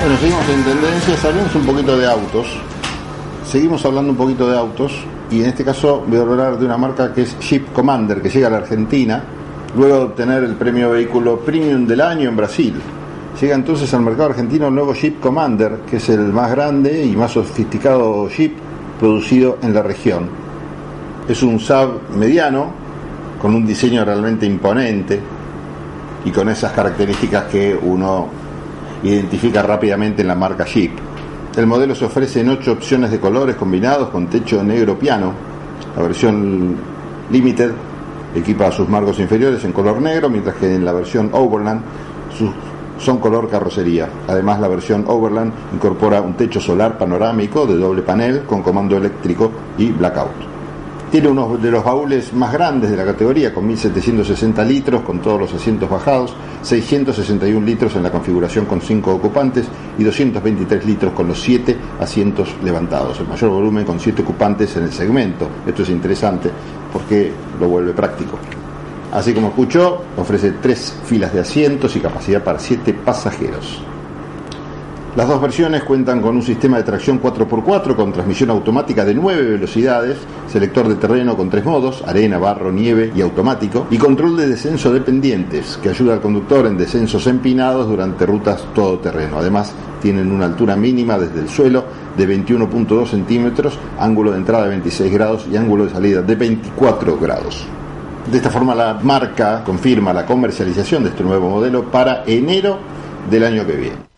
Bueno, seguimos en tendencias, hablemos un poquito de autos. Seguimos hablando un poquito de autos y en este caso voy a hablar de una marca que es Jeep Commander, que llega a la Argentina luego de obtener el premio vehículo premium del año en Brasil. Llega entonces al mercado argentino el nuevo Jeep Commander, que es el más grande y más sofisticado Jeep producido en la región. Es un SAB mediano, con un diseño realmente imponente y con esas características que uno identifica rápidamente en la marca Jeep. El modelo se ofrece en ocho opciones de colores combinados con techo negro piano. La versión Limited equipa sus marcos inferiores en color negro, mientras que en la versión Overland sus son color carrocería. Además, la versión Overland incorpora un techo solar panorámico de doble panel con comando eléctrico y blackout. Tiene uno de los baúles más grandes de la categoría, con 1.760 litros, con todos los asientos bajados, 661 litros en la configuración con 5 ocupantes y 223 litros con los 7 asientos levantados. El mayor volumen con 7 ocupantes en el segmento. Esto es interesante porque lo vuelve práctico. Así como escuchó, ofrece tres filas de asientos y capacidad para 7 pasajeros. Las dos versiones cuentan con un sistema de tracción 4x4 con transmisión automática de 9 velocidades, selector de terreno con tres modos, arena, barro, nieve y automático, y control de descenso de pendientes, que ayuda al conductor en descensos empinados durante rutas todoterreno. Además, tienen una altura mínima desde el suelo de 21.2 centímetros, ángulo de entrada de 26 grados y ángulo de salida de 24 grados. De esta forma la marca confirma la comercialización de este nuevo modelo para enero del año que viene.